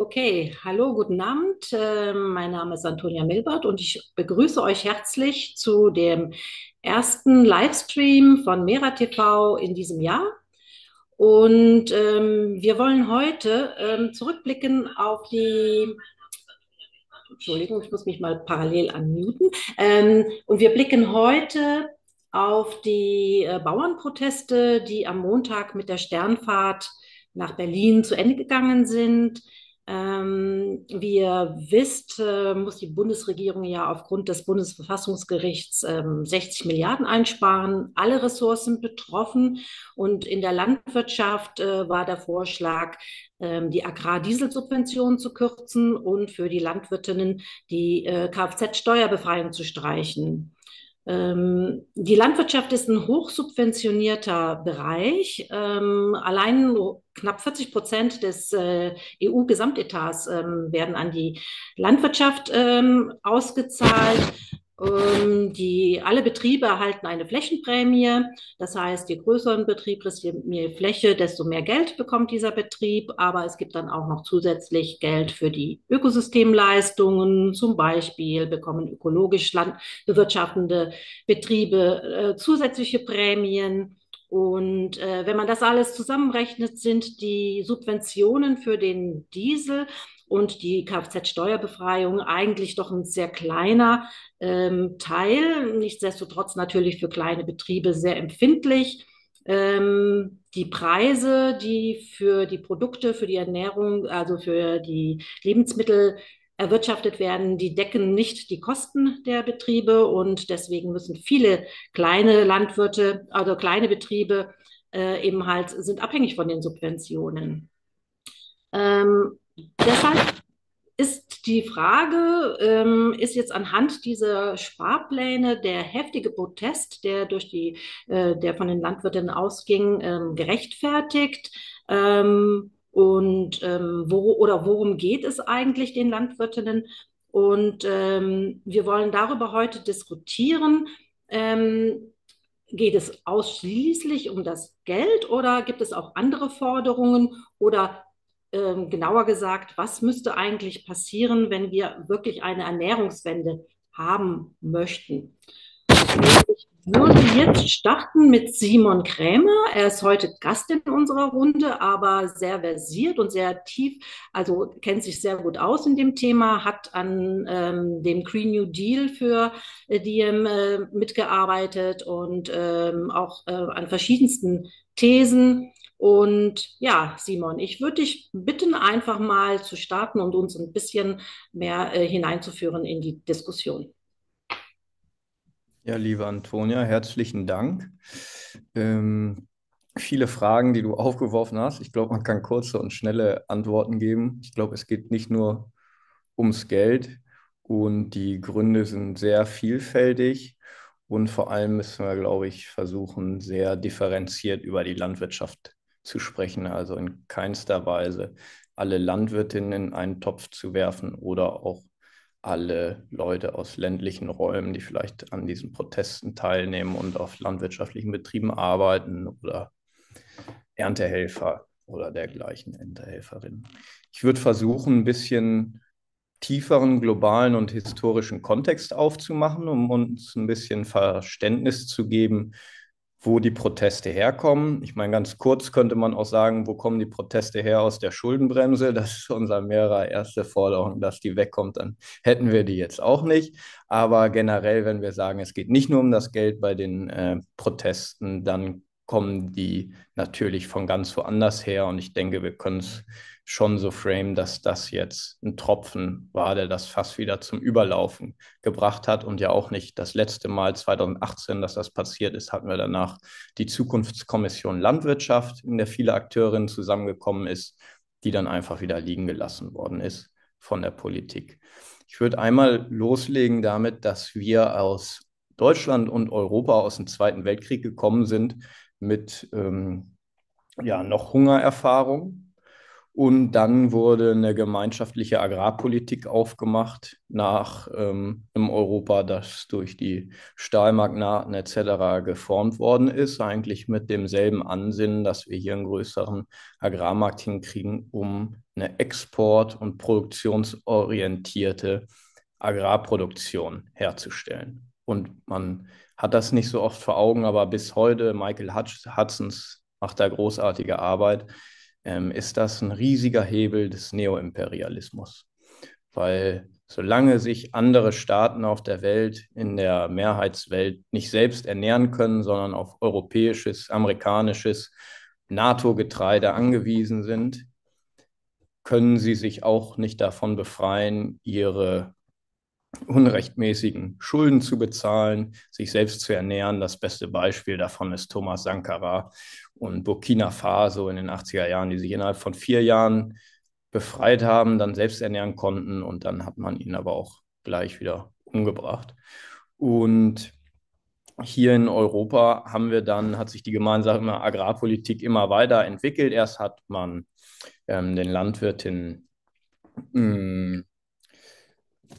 Okay, hallo, guten Abend. Äh, mein Name ist Antonia Milbert und ich begrüße euch herzlich zu dem ersten Livestream von Mera TV in diesem Jahr. Und ähm, wir wollen heute ähm, zurückblicken auf die Entschuldigung, ich muss mich mal parallel unmuten. Ähm, und wir blicken heute auf die äh, Bauernproteste, die am Montag mit der Sternfahrt nach Berlin zu Ende gegangen sind. Ähm, wie ihr wisst, äh, muss die Bundesregierung ja aufgrund des Bundesverfassungsgerichts ähm, 60 Milliarden einsparen. Alle Ressourcen betroffen. Und in der Landwirtschaft äh, war der Vorschlag, ähm, die Agrardieselsubventionen zu kürzen und für die Landwirtinnen die äh, Kfz-Steuerbefreiung zu streichen. Ähm, die Landwirtschaft ist ein hochsubventionierter Bereich. Ähm, allein knapp 40 Prozent des äh, EU-Gesamtetats ähm, werden an die Landwirtschaft ausgezahlt. Ähm, die, alle Betriebe erhalten eine Flächenprämie. Das heißt, je größer ein Betrieb ist, je mehr Fläche, desto mehr Geld bekommt dieser Betrieb. Aber es gibt dann auch noch zusätzlich Geld für die Ökosystemleistungen. Zum Beispiel bekommen ökologisch landbewirtschaftende Betriebe äh, zusätzliche Prämien. Und äh, wenn man das alles zusammenrechnet, sind die Subventionen für den Diesel und die Kfz-Steuerbefreiung eigentlich doch ein sehr kleiner ähm, Teil. Nichtsdestotrotz natürlich für kleine Betriebe sehr empfindlich. Ähm, die Preise, die für die Produkte, für die Ernährung, also für die Lebensmittel erwirtschaftet werden, die decken nicht die Kosten der Betriebe und deswegen müssen viele kleine Landwirte, also kleine Betriebe äh, eben halt sind abhängig von den Subventionen. Ähm, deshalb ist die Frage, ähm, ist jetzt anhand dieser Sparpläne der heftige Protest, der durch die, äh, der von den Landwirten ausging, ähm, gerechtfertigt? Ähm, und ähm, wo oder worum geht es eigentlich den Landwirtinnen? Und ähm, wir wollen darüber heute diskutieren. Ähm, geht es ausschließlich um das Geld oder gibt es auch andere Forderungen oder ähm, genauer gesagt, was müsste eigentlich passieren, wenn wir wirklich eine Ernährungswende haben möchten? Ich würde jetzt starten mit Simon Krämer. Er ist heute Gast in unserer Runde, aber sehr versiert und sehr tief, also kennt sich sehr gut aus in dem Thema, hat an ähm, dem Green New Deal für äh, Diem äh, mitgearbeitet und ähm, auch äh, an verschiedensten Thesen. Und ja, Simon, ich würde dich bitten, einfach mal zu starten und uns ein bisschen mehr äh, hineinzuführen in die Diskussion. Ja, liebe Antonia, herzlichen Dank. Ähm, viele Fragen, die du aufgeworfen hast. Ich glaube, man kann kurze und schnelle Antworten geben. Ich glaube, es geht nicht nur ums Geld und die Gründe sind sehr vielfältig. Und vor allem müssen wir, glaube ich, versuchen, sehr differenziert über die Landwirtschaft zu sprechen. Also in keinster Weise alle Landwirtinnen in einen Topf zu werfen oder auch alle Leute aus ländlichen Räumen, die vielleicht an diesen Protesten teilnehmen und auf landwirtschaftlichen Betrieben arbeiten oder Erntehelfer oder dergleichen Erntehelferinnen. Ich würde versuchen, ein bisschen tieferen globalen und historischen Kontext aufzumachen, um uns ein bisschen Verständnis zu geben, wo die Proteste herkommen. Ich meine, ganz kurz könnte man auch sagen, wo kommen die Proteste her aus der Schuldenbremse? Das ist unser mehrer erste Forderung, dass die wegkommt, dann hätten wir die jetzt auch nicht. Aber generell, wenn wir sagen, es geht nicht nur um das Geld bei den äh, Protesten, dann kommen die natürlich von ganz woanders her. Und ich denke, wir können es schon so frame, dass das jetzt ein Tropfen war, der das fast wieder zum Überlaufen gebracht hat und ja auch nicht das letzte Mal 2018, dass das passiert ist, hatten wir danach die Zukunftskommission Landwirtschaft, in der viele Akteurinnen zusammengekommen ist, die dann einfach wieder liegen gelassen worden ist von der Politik. Ich würde einmal loslegen damit, dass wir aus Deutschland und Europa aus dem Zweiten Weltkrieg gekommen sind mit ähm, ja, noch Hungererfahrung Und dann wurde eine gemeinschaftliche Agrarpolitik aufgemacht nach ähm, im Europa, das durch die Stahlmagnaten etc. geformt worden ist, eigentlich mit demselben Ansinnen, dass wir hier einen größeren Agrarmarkt hinkriegen, um eine export- und produktionsorientierte Agrarproduktion herzustellen. Und man hat das nicht so oft vor Augen, aber bis heute, Michael Hudsons macht da großartige Arbeit, ähm, ist das ein riesiger Hebel des Neoimperialismus. Weil solange sich andere Staaten auf der Welt, in der Mehrheitswelt, nicht selbst ernähren können, sondern auf europäisches, amerikanisches NATO-Getreide angewiesen sind, können sie sich auch nicht davon befreien, ihre unrechtmäßigen Schulden zu bezahlen, sich selbst zu ernähren. Das beste Beispiel davon ist Thomas Sankara und Burkina Faso in den 80er Jahren, die sich innerhalb von vier Jahren befreit haben, dann selbst ernähren konnten und dann hat man ihn aber auch gleich wieder umgebracht. Und hier in Europa haben wir dann, hat sich die gemeinsame Agrarpolitik immer weiter entwickelt. Erst hat man ähm, den hm,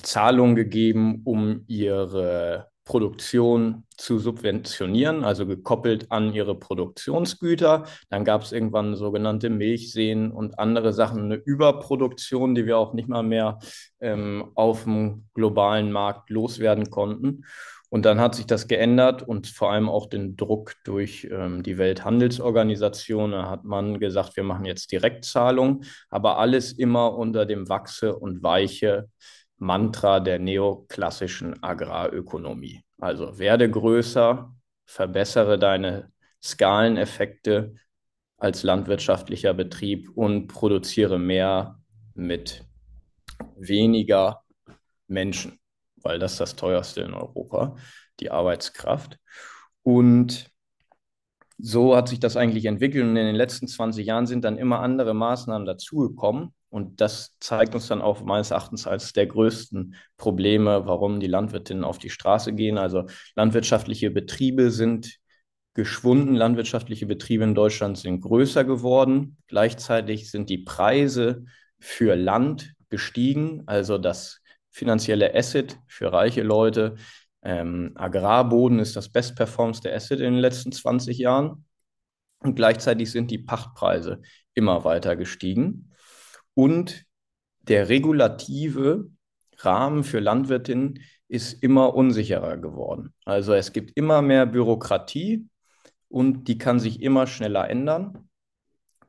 Zahlungen gegeben, um ihre Produktion zu subventionieren, also gekoppelt an ihre Produktionsgüter. Dann gab es irgendwann sogenannte Milchseen und andere Sachen, eine Überproduktion, die wir auch nicht mal mehr ähm, auf dem globalen Markt loswerden konnten. Und dann hat sich das geändert und vor allem auch den Druck durch ähm, die Welthandelsorganisation. Da hat man gesagt, wir machen jetzt Direktzahlungen, aber alles immer unter dem Wachse und Weiche Mantra der neoklassischen Agrarökonomie. Also werde größer, verbessere deine Skaleneffekte als landwirtschaftlicher Betrieb und produziere mehr mit weniger Menschen, weil das das teuerste in Europa, die Arbeitskraft. Und so hat sich das eigentlich entwickelt und in den letzten 20 Jahren sind dann immer andere Maßnahmen dazugekommen, und das zeigt uns dann auch meines Erachtens als der größten Probleme, warum die Landwirtinnen auf die Straße gehen. Also landwirtschaftliche Betriebe sind geschwunden, landwirtschaftliche Betriebe in Deutschland sind größer geworden. Gleichzeitig sind die Preise für Land gestiegen, also das finanzielle Asset für reiche Leute. Ähm, Agrarboden ist das bestperformste Asset in den letzten 20 Jahren. Und gleichzeitig sind die Pachtpreise immer weiter gestiegen und der regulative Rahmen für Landwirtinnen ist immer unsicherer geworden. Also es gibt immer mehr Bürokratie und die kann sich immer schneller ändern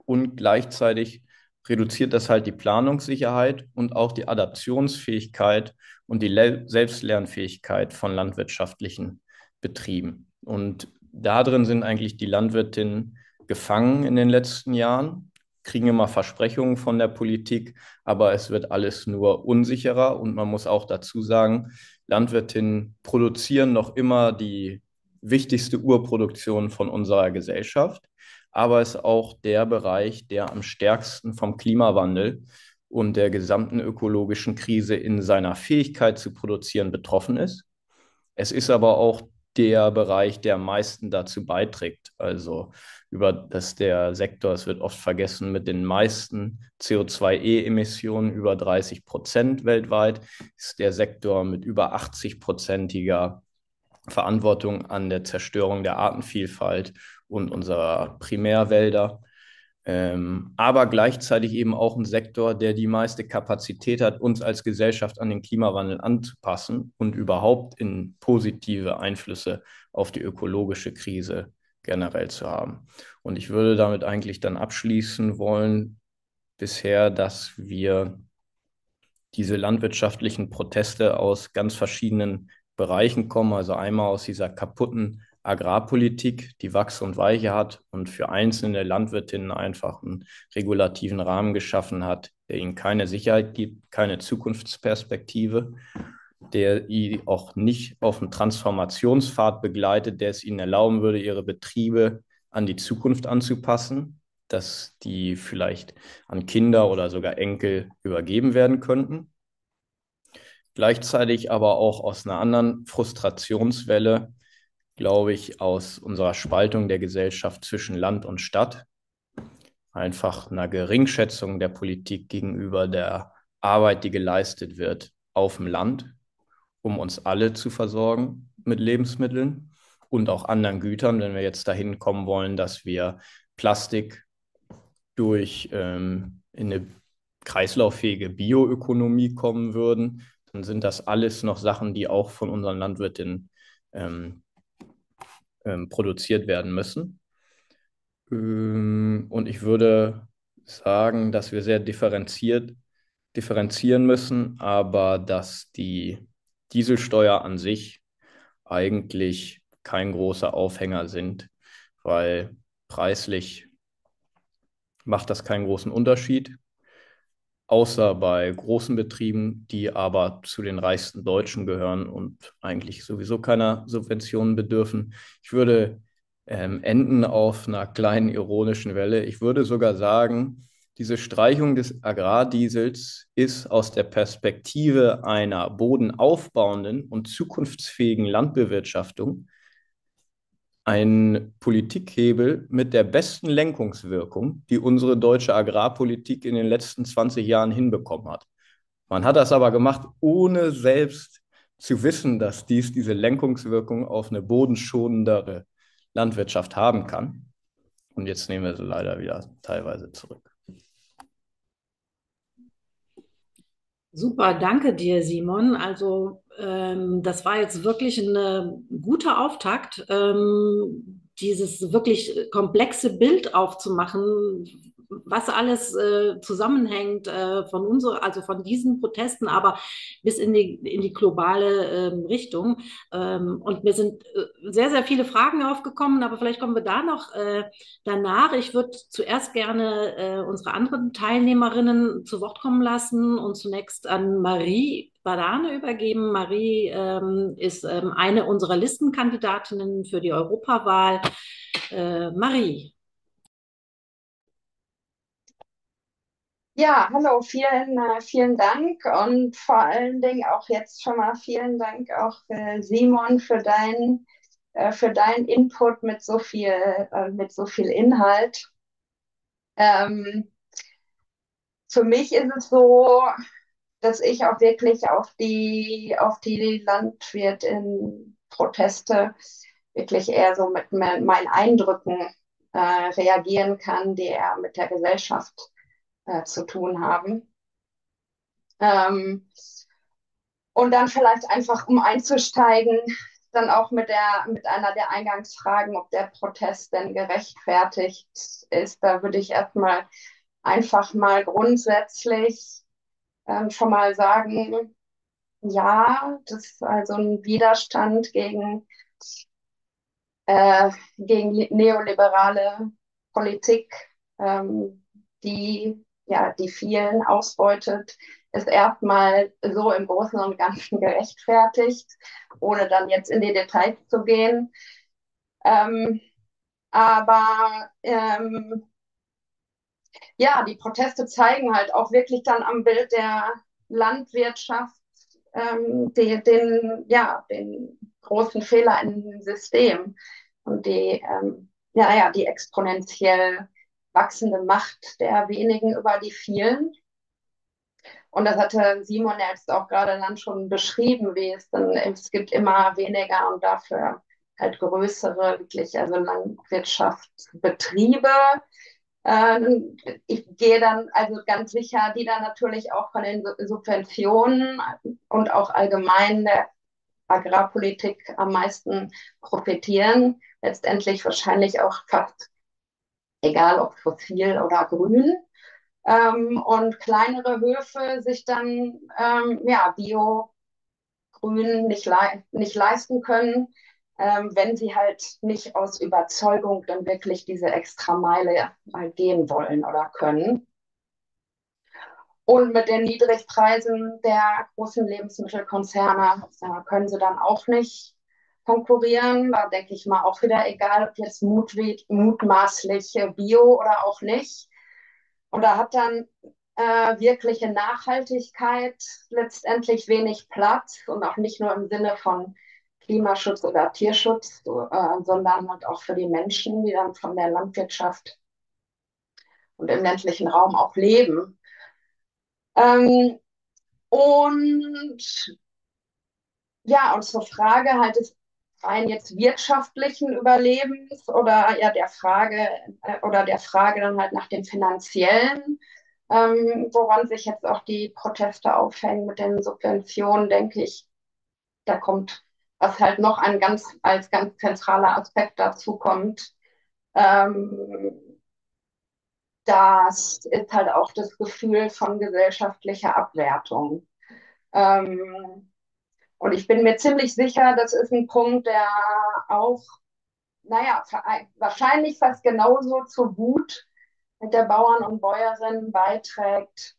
und gleichzeitig reduziert das halt die Planungssicherheit und auch die Adaptionsfähigkeit und die Le Selbstlernfähigkeit von landwirtschaftlichen Betrieben. Und darin sind eigentlich die Landwirtinnen gefangen in den letzten Jahren kriegen immer Versprechungen von der Politik, aber es wird alles nur unsicherer. Und man muss auch dazu sagen, Landwirtinnen produzieren noch immer die wichtigste Urproduktion von unserer Gesellschaft, aber es ist auch der Bereich, der am stärksten vom Klimawandel und der gesamten ökologischen Krise in seiner Fähigkeit zu produzieren betroffen ist. Es ist aber auch der Bereich, der am meisten dazu beiträgt. Also über das der Sektor, es wird oft vergessen, mit den meisten CO2-E-Emissionen über 30 Prozent weltweit, ist der Sektor mit über 80-prozentiger Verantwortung an der Zerstörung der Artenvielfalt und unserer Primärwälder. Ähm, aber gleichzeitig eben auch ein Sektor, der die meiste Kapazität hat, uns als Gesellschaft an den Klimawandel anzupassen und überhaupt in positive Einflüsse auf die ökologische Krise generell zu haben. Und ich würde damit eigentlich dann abschließen wollen, bisher, dass wir diese landwirtschaftlichen Proteste aus ganz verschiedenen Bereichen kommen, also einmal aus dieser kaputten Agrarpolitik, die Wachs und Weiche hat und für einzelne Landwirtinnen einfach einen regulativen Rahmen geschaffen hat, der ihnen keine Sicherheit gibt, keine Zukunftsperspektive der sie auch nicht auf einen Transformationspfad begleitet, der es ihnen erlauben würde, ihre Betriebe an die Zukunft anzupassen, dass die vielleicht an Kinder oder sogar Enkel übergeben werden könnten. Gleichzeitig aber auch aus einer anderen Frustrationswelle, glaube ich, aus unserer Spaltung der Gesellschaft zwischen Land und Stadt. einfach einer Geringschätzung der Politik gegenüber der Arbeit, die geleistet wird auf dem Land, um uns alle zu versorgen mit Lebensmitteln und auch anderen Gütern, wenn wir jetzt dahin kommen wollen, dass wir Plastik durch ähm, in eine kreislauffähige Bioökonomie kommen würden, dann sind das alles noch Sachen, die auch von unseren Landwirtinnen ähm, ähm, produziert werden müssen. Ähm, und ich würde sagen, dass wir sehr differenziert differenzieren müssen, aber dass die Dieselsteuer an sich eigentlich kein großer Aufhänger sind, weil preislich macht das keinen großen Unterschied außer bei großen Betrieben, die aber zu den reichsten Deutschen gehören und eigentlich sowieso keiner Subventionen bedürfen. Ich würde ähm, enden auf einer kleinen ironischen Welle. Ich würde sogar sagen, diese Streichung des Agrardiesels ist aus der Perspektive einer bodenaufbauenden und zukunftsfähigen Landbewirtschaftung ein Politikhebel mit der besten Lenkungswirkung, die unsere deutsche Agrarpolitik in den letzten 20 Jahren hinbekommen hat. Man hat das aber gemacht, ohne selbst zu wissen, dass dies diese Lenkungswirkung auf eine bodenschonendere Landwirtschaft haben kann. Und jetzt nehmen wir sie leider wieder teilweise zurück. Super, danke dir, Simon. Also ähm, das war jetzt wirklich ein guter Auftakt, ähm, dieses wirklich komplexe Bild aufzumachen, was alles äh, zusammenhängt äh, von unserer, also von diesen Protesten, aber bis in die, in die globale ähm, Richtung. Ähm, und mir sind äh, sehr, sehr viele Fragen aufgekommen, aber vielleicht kommen wir da noch äh, danach. Ich würde zuerst gerne äh, unsere anderen Teilnehmerinnen zu Wort kommen lassen und zunächst an Marie Badane übergeben. Marie ähm, ist ähm, eine unserer Listenkandidatinnen für die Europawahl. Äh, Marie. Ja, hallo, vielen, äh, vielen Dank und vor allen Dingen auch jetzt schon mal vielen Dank auch Simon für deinen äh, für deinen Input mit so viel äh, mit so viel Inhalt. Ähm, für mich ist es so, dass ich auch wirklich auf die auf die Landwirtin-Proteste wirklich eher so mit meinen Eindrücken äh, reagieren kann, die er mit der Gesellschaft äh, zu tun haben. Ähm, und dann vielleicht einfach, um einzusteigen, dann auch mit, der, mit einer der Eingangsfragen, ob der Protest denn gerechtfertigt ist. Da würde ich erstmal einfach mal grundsätzlich ähm, schon mal sagen, ja, das ist also ein Widerstand gegen, äh, gegen neoliberale Politik, ähm, die ja, die vielen ausbeutet, ist erstmal so im Großen und Ganzen gerechtfertigt, ohne dann jetzt in die Details zu gehen. Ähm, aber ähm, ja, die Proteste zeigen halt auch wirklich dann am Bild der Landwirtschaft ähm, die, den, ja, den großen Fehler im System und die, ähm, ja, ja, die exponentiell wachsende Macht der wenigen über die vielen. Und das hatte Simon jetzt auch gerade dann schon beschrieben, wie es dann, es gibt immer weniger und dafür halt größere, wirklich, also Landwirtschaftsbetriebe. Ähm, ich gehe dann also ganz sicher, die dann natürlich auch von den Subventionen und auch allgemein der Agrarpolitik am meisten profitieren. Letztendlich wahrscheinlich auch fast egal ob fossil oder grün. Ähm, und kleinere Höfe sich dann ähm, ja, Bio-Grün nicht, le nicht leisten können, ähm, wenn sie halt nicht aus Überzeugung dann wirklich diese extra Meile halt gehen wollen oder können. Und mit den Niedrigpreisen der großen Lebensmittelkonzerne können sie dann auch nicht konkurrieren. Da denke ich mal auch wieder, egal ob jetzt mutmaßlich Bio oder auch nicht. Und da hat dann äh, wirkliche Nachhaltigkeit letztendlich wenig Platz und auch nicht nur im Sinne von Klimaschutz oder Tierschutz, äh, sondern halt auch für die Menschen, die dann von der Landwirtschaft und im ländlichen Raum auch leben. Ähm, und ja, und zur Frage halt des rein jetzt wirtschaftlichen Überlebens oder ja der Frage äh, oder der Frage dann halt nach dem finanziellen, ähm, woran sich jetzt auch die Proteste aufhängen mit den Subventionen, denke ich, da kommt, was halt noch ein ganz, als ganz zentraler Aspekt dazu kommt, ähm, das ist halt auch das Gefühl von gesellschaftlicher Abwertung. Ähm, und ich bin mir ziemlich sicher, das ist ein Punkt, der auch, naja, wahrscheinlich fast genauso zur Wut mit der Bauern und Bäuerinnen beiträgt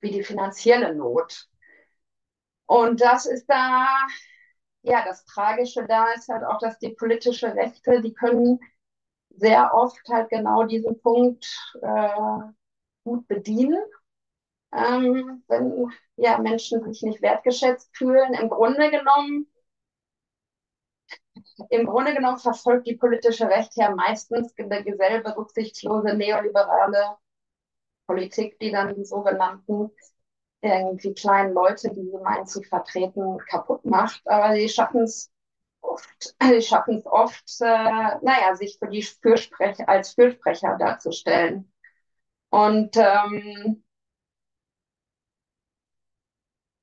wie die finanzielle Not. Und das ist da, ja, das Tragische da ist halt auch, dass die politische Rechte, die können sehr oft halt genau diesen Punkt äh, gut bedienen. Ähm, wenn ja, Menschen sich nicht wertgeschätzt fühlen, im Grunde genommen im Grunde genommen verfolgt die politische Rechte ja meistens dieselbe rücksichtslose neoliberale Politik, die dann die sogenannten irgendwie kleinen Leute, die sie meinen zu vertreten, kaputt macht. Aber sie schaffen es oft, sie schaffen es oft, äh, naja, sich für die Fürsprecher, als Fürsprecher darzustellen. Und ähm,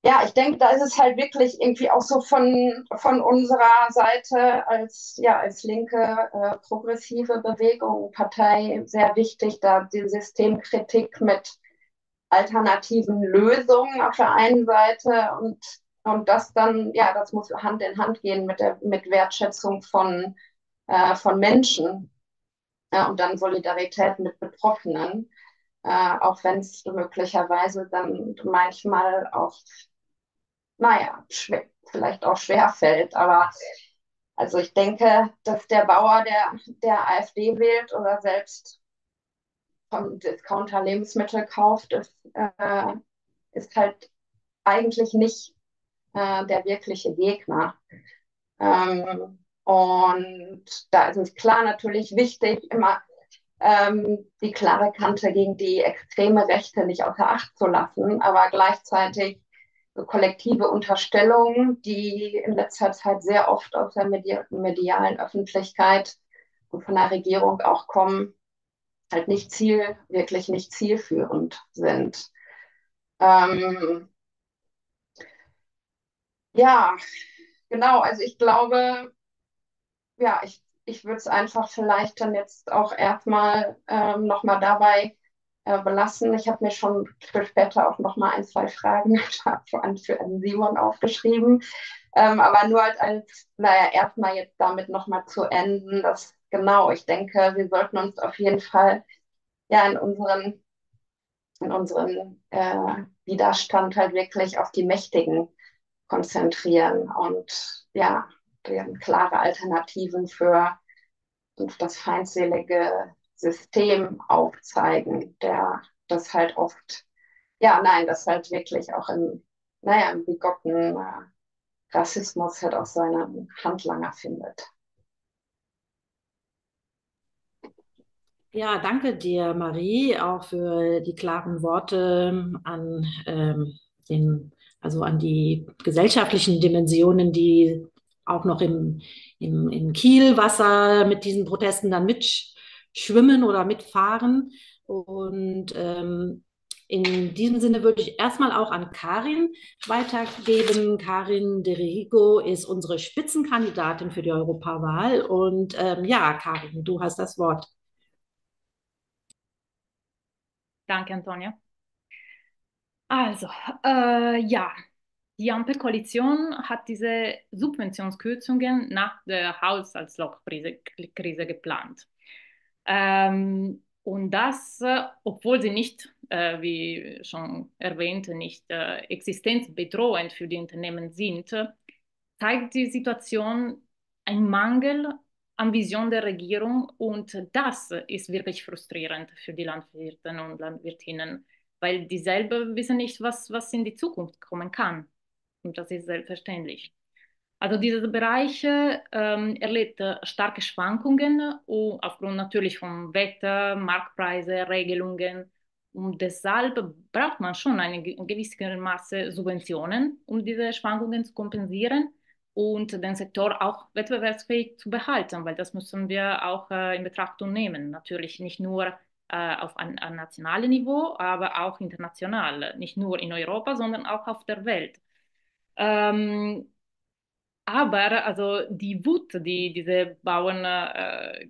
ja, ich denke, da ist es halt wirklich irgendwie auch so von, von unserer Seite als, ja, als linke äh, progressive Bewegung, Partei sehr wichtig, da die Systemkritik mit alternativen Lösungen auf der einen Seite und, und das dann, ja, das muss Hand in Hand gehen mit der mit Wertschätzung von, äh, von Menschen ja, und dann Solidarität mit Betroffenen. Äh, auch wenn es möglicherweise dann manchmal auch naja, vielleicht auch schwer fällt. Aber also ich denke, dass der Bauer, der, der AfD wählt oder selbst vom Discounter Lebensmittel kauft, ist, äh, ist halt eigentlich nicht äh, der wirkliche Gegner. Ähm, und da ist es klar natürlich wichtig, immer ähm, die klare Kante gegen die extreme Rechte nicht außer Acht zu lassen, aber gleichzeitig kollektive Unterstellungen, die in letzter Zeit sehr oft aus der Medi medialen Öffentlichkeit und von der Regierung auch kommen, halt nicht ziel, wirklich nicht zielführend sind. Ähm, ja, genau, also ich glaube, ja, ich, ich würde es einfach vielleicht dann jetzt auch erstmal ähm, nochmal dabei äh. Ich habe mir schon für später auch noch mal ein, zwei Fragen für, an Simon aufgeschrieben. Ähm, aber nur halt als, naja, erstmal jetzt damit noch mal zu enden, dass genau, ich denke, wir sollten uns auf jeden Fall ja in unseren, in unseren äh, Widerstand halt wirklich auf die Mächtigen konzentrieren und ja, klare Alternativen für das feindselige System aufzeigen, der das halt oft, ja, nein, das halt wirklich auch im, naja, im bigotten äh, Rassismus halt auch seinen Handlanger findet. Ja, danke dir, Marie, auch für die klaren Worte an ähm, den, also an die gesellschaftlichen Dimensionen, die auch noch im, im, im Kielwasser mit diesen Protesten dann mit schwimmen oder mitfahren. Und ähm, in diesem Sinne würde ich erstmal auch an Karin weitergeben. Karin De Rigo ist unsere Spitzenkandidatin für die Europawahl. Und ähm, ja, Karin, du hast das Wort. Danke, Antonia. Also, äh, ja, die Ampelkoalition hat diese Subventionskürzungen nach der Haushaltslochkrise geplant. Ähm, und das, äh, obwohl sie nicht, äh, wie schon erwähnt, nicht äh, existenzbedrohend für die Unternehmen sind, zeigt die Situation einen Mangel an Vision der Regierung und das ist wirklich frustrierend für die Landwirte und Landwirtinnen, weil dieselbe wissen nicht, was, was in die Zukunft kommen kann. Und das ist selbstverständlich. Also dieser Bereich ähm, erlebt starke Schwankungen aufgrund natürlich von Wetter, Marktpreise, Regelungen. Und deshalb braucht man schon eine gewisse Masse Subventionen, um diese Schwankungen zu kompensieren und den Sektor auch wettbewerbsfähig zu behalten, weil das müssen wir auch äh, in Betrachtung nehmen. Natürlich nicht nur äh, auf ein, ein nationales Niveau, aber auch international, nicht nur in Europa, sondern auch auf der Welt. Ähm, aber also die Wut, die diese Bauern äh,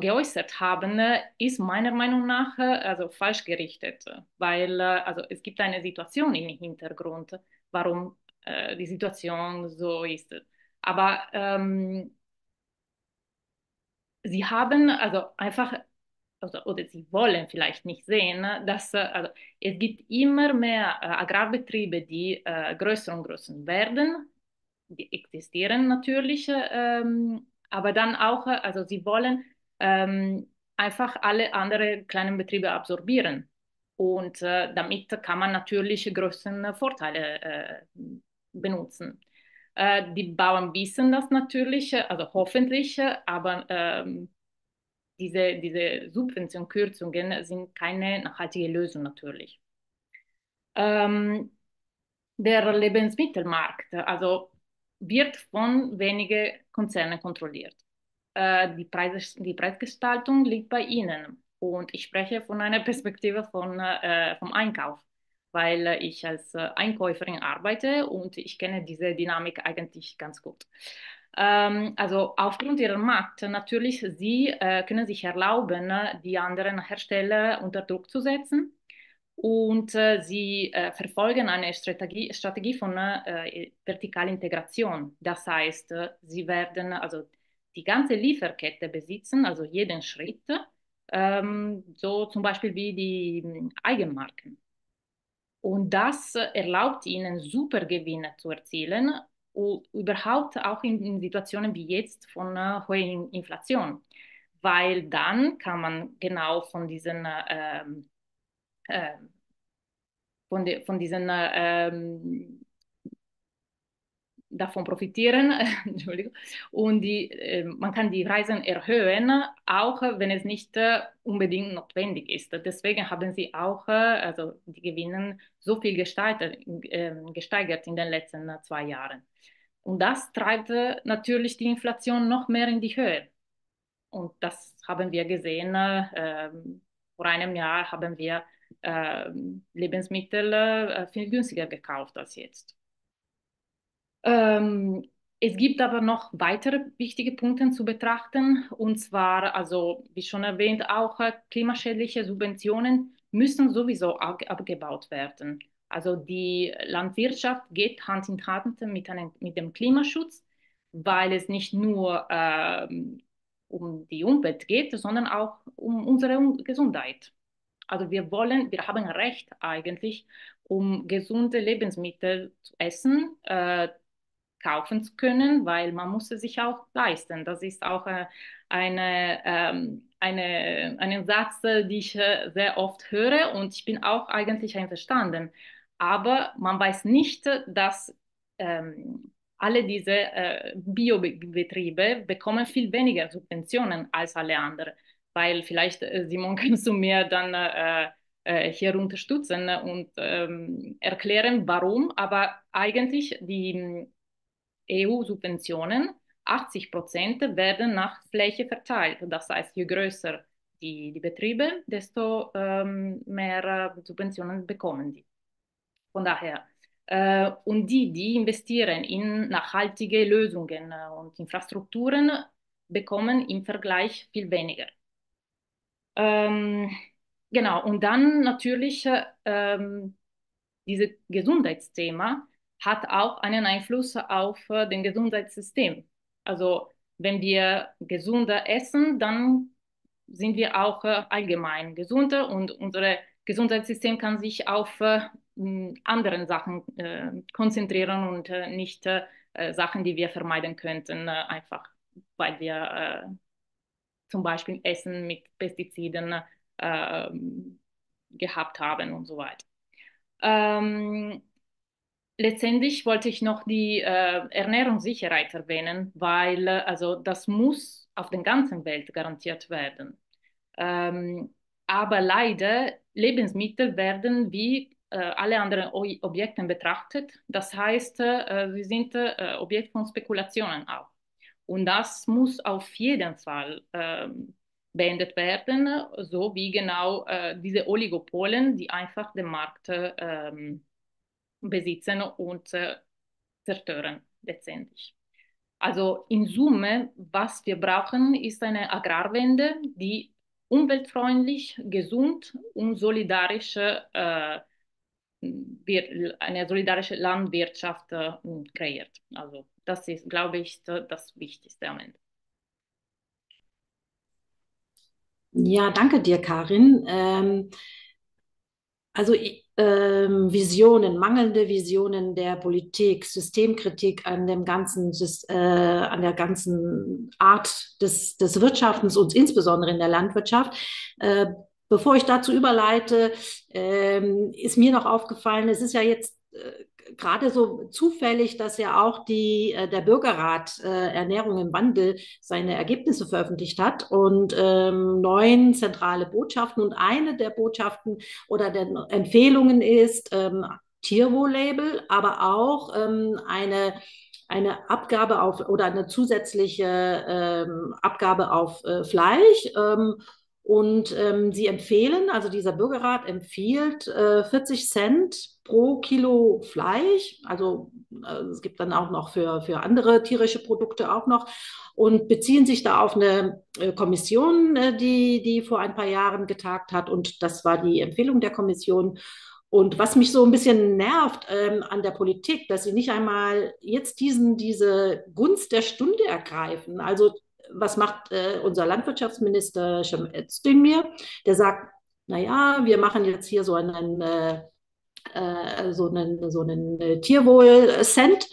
geäußert haben, ist meiner Meinung nach also falsch gerichtet, weil also es gibt eine Situation im Hintergrund, warum äh, die Situation so ist. Aber ähm, sie haben also einfach also, oder sie wollen vielleicht nicht sehen, dass also, es gibt immer mehr äh, Agrarbetriebe, die äh, größer und größer werden die existieren natürlich, ähm, aber dann auch, also sie wollen ähm, einfach alle anderen kleinen Betriebe absorbieren. Und äh, damit kann man natürlich größere Vorteile äh, benutzen. Äh, die Bauern wissen das natürlich, also hoffentlich, aber ähm, diese, diese Subventionkürzungen sind keine nachhaltige Lösung natürlich. Ähm, der Lebensmittelmarkt, also wird von wenigen Konzernen kontrolliert. Äh, die, Preis, die Preisgestaltung liegt bei Ihnen. Und ich spreche von einer Perspektive von, äh, vom Einkauf, weil ich als äh, Einkäuferin arbeite und ich kenne diese Dynamik eigentlich ganz gut. Ähm, also aufgrund ihrer Macht natürlich, sie äh, können sich erlauben, die anderen Hersteller unter Druck zu setzen und äh, sie äh, verfolgen eine Strategie, Strategie von äh, vertikaler Integration. Das heißt, äh, sie werden also die ganze Lieferkette besitzen, also jeden Schritt, ähm, so zum Beispiel wie die hm, Eigenmarken. Und das erlaubt ihnen, Supergewinne zu erzielen, überhaupt auch in, in Situationen wie jetzt von äh, hoher Inflation, weil dann kann man genau von diesen ähm, äh, von, de, von diesen ähm, davon profitieren, Entschuldigung, und die, äh, man kann die Reisen erhöhen, auch wenn es nicht äh, unbedingt notwendig ist. Deswegen haben sie auch, äh, also die Gewinnen so viel gesteigert, ähm, gesteigert in den letzten zwei Jahren. Und das treibt äh, natürlich die Inflation noch mehr in die Höhe. Und das haben wir gesehen. Ähm, vor einem Jahr haben wir äh, Lebensmittel äh, viel günstiger gekauft als jetzt. Ähm, es gibt aber noch weitere wichtige Punkte zu betrachten, und zwar, also wie schon erwähnt, auch äh, klimaschädliche Subventionen müssen sowieso abgebaut werden. Also die Landwirtschaft geht Hand in Hand mit, einem, mit dem Klimaschutz, weil es nicht nur äh, um die Umwelt geht, sondern auch um unsere Gesundheit. Also wir wollen, wir haben Recht eigentlich, um gesunde Lebensmittel zu essen, äh, kaufen zu können, weil man muss es sich auch leisten. Das ist auch äh, eine, ähm, eine, einen Satz, den ich äh, sehr oft höre und ich bin auch eigentlich einverstanden. Aber man weiß nicht, dass ähm, alle diese äh, Biobetriebe bekommen viel weniger Subventionen als alle anderen weil vielleicht, äh, Simon, kannst du mir dann äh, äh, hier unterstützen und ähm, erklären, warum. Aber eigentlich die hm, EU-Subventionen, 80 Prozent werden nach Fläche verteilt. Das heißt, je größer die, die Betriebe, desto ähm, mehr äh, Subventionen bekommen die. Von daher. Äh, und die, die investieren in nachhaltige Lösungen äh, und Infrastrukturen, bekommen im Vergleich viel weniger. Ähm, genau, und dann natürlich ähm, dieses Gesundheitsthema hat auch einen Einfluss auf äh, den Gesundheitssystem. Also wenn wir gesunder essen, dann sind wir auch äh, allgemein gesunder und unser Gesundheitssystem kann sich auf äh, anderen Sachen äh, konzentrieren und äh, nicht äh, Sachen, die wir vermeiden könnten, einfach weil wir zum Beispiel Essen mit Pestiziden äh, gehabt haben und so weiter. Ähm, letztendlich wollte ich noch die äh, Ernährungssicherheit erwähnen, weil äh, also das muss auf der ganzen Welt garantiert werden. Ähm, aber leider Lebensmittel werden wie äh, alle anderen o Objekte betrachtet. Das heißt, äh, sie sind äh, Objekt von Spekulationen auch. Und das muss auf jeden Fall ähm, beendet werden, so wie genau äh, diese Oligopolen, die einfach den Markt ähm, besitzen und äh, zerstören letztendlich. Also in Summe, was wir brauchen, ist eine Agrarwende, die umweltfreundlich, gesund und solidarische, äh, eine solidarische Landwirtschaft äh, kreiert. Also das ist, glaube ich, das Wichtigste am Ende. Ja, danke dir, Karin. Ähm, also ähm, Visionen, mangelnde Visionen der Politik, Systemkritik an dem ganzen, äh, an der ganzen Art des, des Wirtschaftens und insbesondere in der Landwirtschaft. Äh, bevor ich dazu überleite, äh, ist mir noch aufgefallen, es ist ja jetzt äh, gerade so zufällig, dass ja auch die, äh, der Bürgerrat äh, Ernährung im Wandel seine Ergebnisse veröffentlicht hat und ähm, neun zentrale Botschaften. Und eine der Botschaften oder der Empfehlungen ist ähm, Tierwohl-Label, aber auch ähm, eine eine Abgabe auf oder eine zusätzliche ähm, Abgabe auf äh, Fleisch. Ähm, und ähm, sie empfehlen, also dieser Bürgerrat empfiehlt äh, 40 Cent pro Kilo Fleisch. Also äh, es gibt dann auch noch für, für andere tierische Produkte auch noch und beziehen sich da auf eine äh, Kommission, äh, die, die vor ein paar Jahren getagt hat. Und das war die Empfehlung der Kommission. Und was mich so ein bisschen nervt ähm, an der Politik, dass sie nicht einmal jetzt diesen, diese Gunst der Stunde ergreifen. Also was macht äh, unser Landwirtschaftsminister Cem Özdemir? Der sagt, naja, wir machen jetzt hier so einen, äh, äh, so einen, so einen äh, Tierwohl-Cent.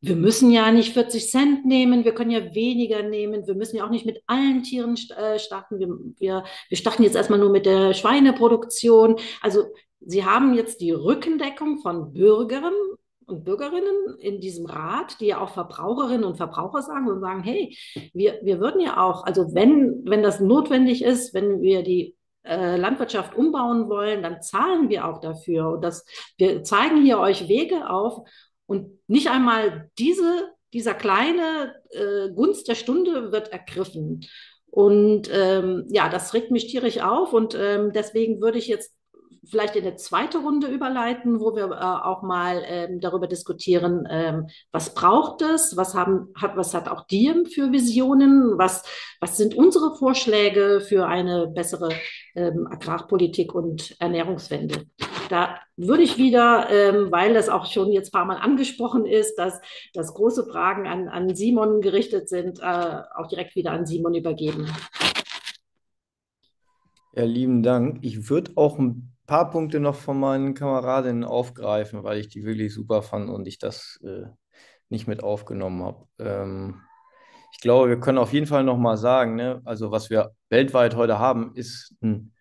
Wir müssen ja nicht 40 Cent nehmen, wir können ja weniger nehmen, wir müssen ja auch nicht mit allen Tieren äh, starten. Wir, wir, wir starten jetzt erstmal nur mit der Schweineproduktion. Also Sie haben jetzt die Rückendeckung von Bürgern und Bürgerinnen in diesem Rat, die ja auch Verbraucherinnen und Verbraucher sagen und sagen, hey, wir, wir würden ja auch, also wenn, wenn das notwendig ist, wenn wir die äh, Landwirtschaft umbauen wollen, dann zahlen wir auch dafür. Und das, wir zeigen hier euch Wege auf und nicht einmal diese, dieser kleine äh, Gunst der Stunde wird ergriffen. Und ähm, ja, das regt mich tierisch auf und ähm, deswegen würde ich jetzt vielleicht in eine zweite Runde überleiten, wo wir äh, auch mal ähm, darüber diskutieren, ähm, was braucht es, was, haben, hat, was hat auch Diem für Visionen, was, was sind unsere Vorschläge für eine bessere ähm, Agrarpolitik und Ernährungswende. Da würde ich wieder, ähm, weil das auch schon jetzt ein paar Mal angesprochen ist, dass, dass große Fragen an, an Simon gerichtet sind, äh, auch direkt wieder an Simon übergeben. Ja, lieben Dank. Ich würde auch ein paar Punkte noch von meinen Kameradinnen aufgreifen, weil ich die wirklich super fand und ich das äh, nicht mit aufgenommen habe. Ähm, ich glaube, wir können auf jeden Fall noch mal sagen, ne, also was wir weltweit heute haben, ist ein,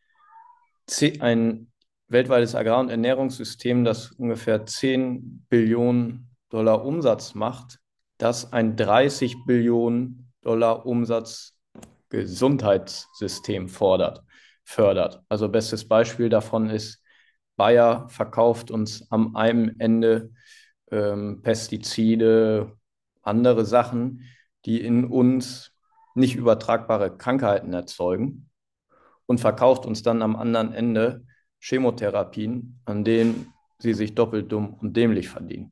ein weltweites Agrar- und Ernährungssystem, das ungefähr 10 Billionen Dollar Umsatz macht, das ein 30 Billionen Dollar Umsatz Gesundheitssystem fordert fördert. Also bestes Beispiel davon ist, Bayer verkauft uns am einen Ende ähm, Pestizide, andere Sachen, die in uns nicht übertragbare Krankheiten erzeugen und verkauft uns dann am anderen Ende Chemotherapien, an denen sie sich doppelt dumm und dämlich verdienen.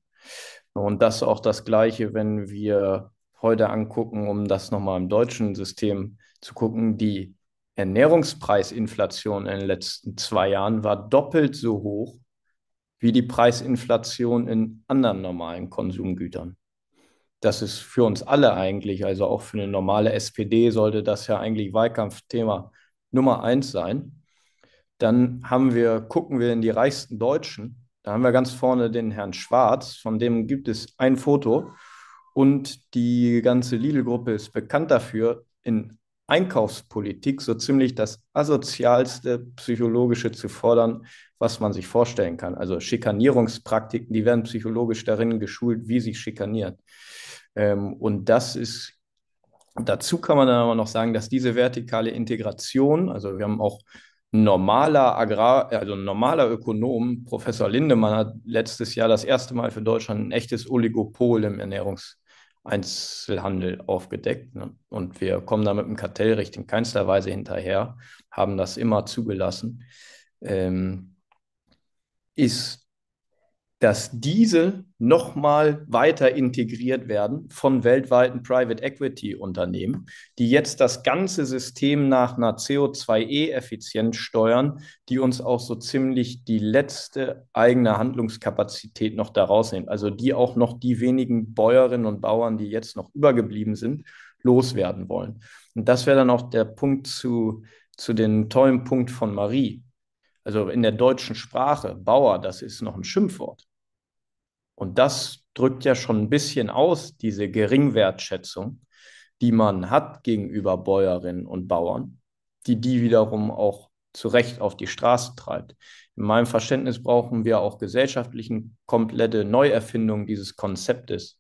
Und das ist auch das Gleiche, wenn wir heute angucken, um das nochmal im deutschen System zu gucken, die Ernährungspreisinflation in den letzten zwei Jahren war doppelt so hoch wie die Preisinflation in anderen normalen Konsumgütern. Das ist für uns alle eigentlich, also auch für eine normale SPD sollte das ja eigentlich Wahlkampfthema Nummer eins sein. Dann haben wir, gucken wir in die reichsten Deutschen. Da haben wir ganz vorne den Herrn Schwarz, von dem gibt es ein Foto. Und die ganze Lidl-Gruppe ist bekannt dafür, in Einkaufspolitik so ziemlich das asozialste psychologische zu fordern, was man sich vorstellen kann. Also Schikanierungspraktiken, die werden psychologisch darin geschult, wie sich schikaniert. Ähm, und das ist, dazu kann man dann aber noch sagen, dass diese vertikale Integration, also wir haben auch normaler Agrar, also normaler Ökonom, Professor Lindemann, hat letztes Jahr das erste Mal für Deutschland ein echtes Oligopol im Ernährungseinzelhandel aufgedeckt. Ne? Und wir kommen da mit dem Kartellrecht in keinster Weise hinterher, haben das immer zugelassen. Ähm, ist dass diese nochmal weiter integriert werden von weltweiten Private Equity Unternehmen, die jetzt das ganze System nach einer CO2e-Effizienz steuern, die uns auch so ziemlich die letzte eigene Handlungskapazität noch daraus nehmen. Also die auch noch die wenigen Bäuerinnen und Bauern, die jetzt noch übergeblieben sind, loswerden wollen. Und das wäre dann auch der Punkt zu, zu dem tollen Punkt von Marie. Also in der deutschen Sprache, Bauer, das ist noch ein Schimpfwort. Und das drückt ja schon ein bisschen aus, diese Geringwertschätzung, die man hat gegenüber Bäuerinnen und Bauern, die die wiederum auch zu Recht auf die Straße treibt. In meinem Verständnis brauchen wir auch gesellschaftlichen komplette Neuerfindung dieses Konzeptes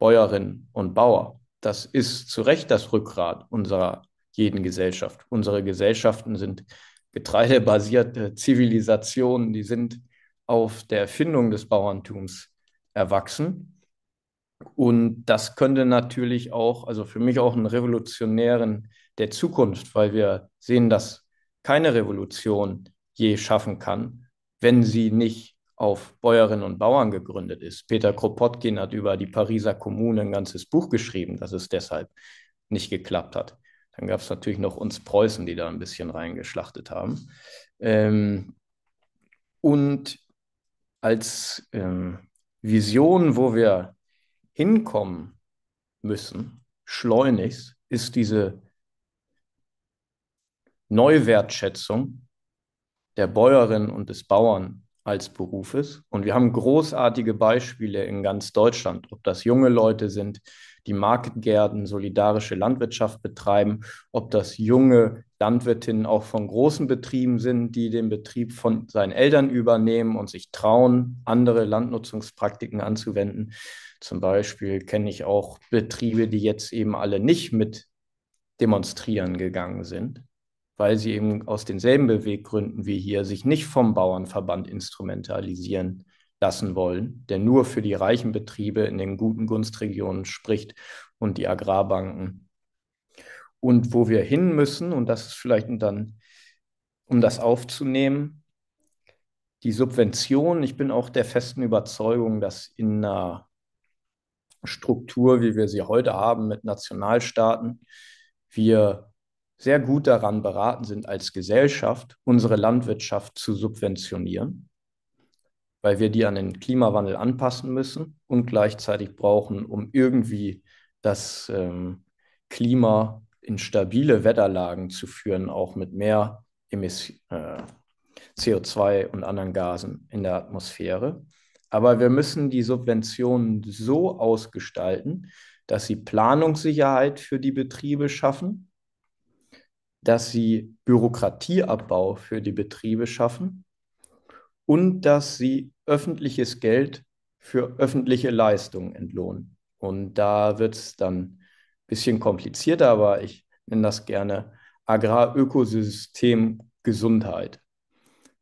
Bäuerin und Bauer. Das ist zu Recht das Rückgrat unserer jeden Gesellschaft. Unsere Gesellschaften sind getreidebasierte Zivilisationen, die sind auf der Erfindung des Bauerntums erwachsen. Und das könnte natürlich auch, also für mich auch einen Revolutionären der Zukunft, weil wir sehen, dass keine Revolution je schaffen kann, wenn sie nicht auf Bäuerinnen und Bauern gegründet ist. Peter Kropotkin hat über die Pariser Kommune ein ganzes Buch geschrieben, dass es deshalb nicht geklappt hat. Dann gab es natürlich noch uns Preußen, die da ein bisschen reingeschlachtet haben. Ähm, und als ähm, Vision, wo wir hinkommen müssen, schleunigst, ist diese Neuwertschätzung der Bäuerin und des Bauern als Berufes. Und wir haben großartige Beispiele in ganz Deutschland, ob das junge Leute sind, die Marketgärten, solidarische Landwirtschaft betreiben, ob das junge Landwirtinnen auch von großen Betrieben sind, die den Betrieb von seinen Eltern übernehmen und sich trauen, andere Landnutzungspraktiken anzuwenden. Zum Beispiel kenne ich auch Betriebe, die jetzt eben alle nicht mit demonstrieren gegangen sind, weil sie eben aus denselben Beweggründen wie hier sich nicht vom Bauernverband instrumentalisieren lassen wollen, der nur für die reichen Betriebe in den guten Gunstregionen spricht und die Agrarbanken. Und wo wir hin müssen, und das ist vielleicht dann, um das aufzunehmen, die Subvention, ich bin auch der festen Überzeugung, dass in einer Struktur, wie wir sie heute haben mit Nationalstaaten, wir sehr gut daran beraten sind, als Gesellschaft unsere Landwirtschaft zu subventionieren weil wir die an den Klimawandel anpassen müssen und gleichzeitig brauchen, um irgendwie das ähm, Klima in stabile Wetterlagen zu führen, auch mit mehr Emission, äh, CO2 und anderen Gasen in der Atmosphäre. Aber wir müssen die Subventionen so ausgestalten, dass sie Planungssicherheit für die Betriebe schaffen, dass sie Bürokratieabbau für die Betriebe schaffen und dass sie öffentliches Geld für öffentliche Leistungen entlohnen. Und da wird es dann ein bisschen komplizierter, aber ich nenne das gerne Agrarökosystem Gesundheit.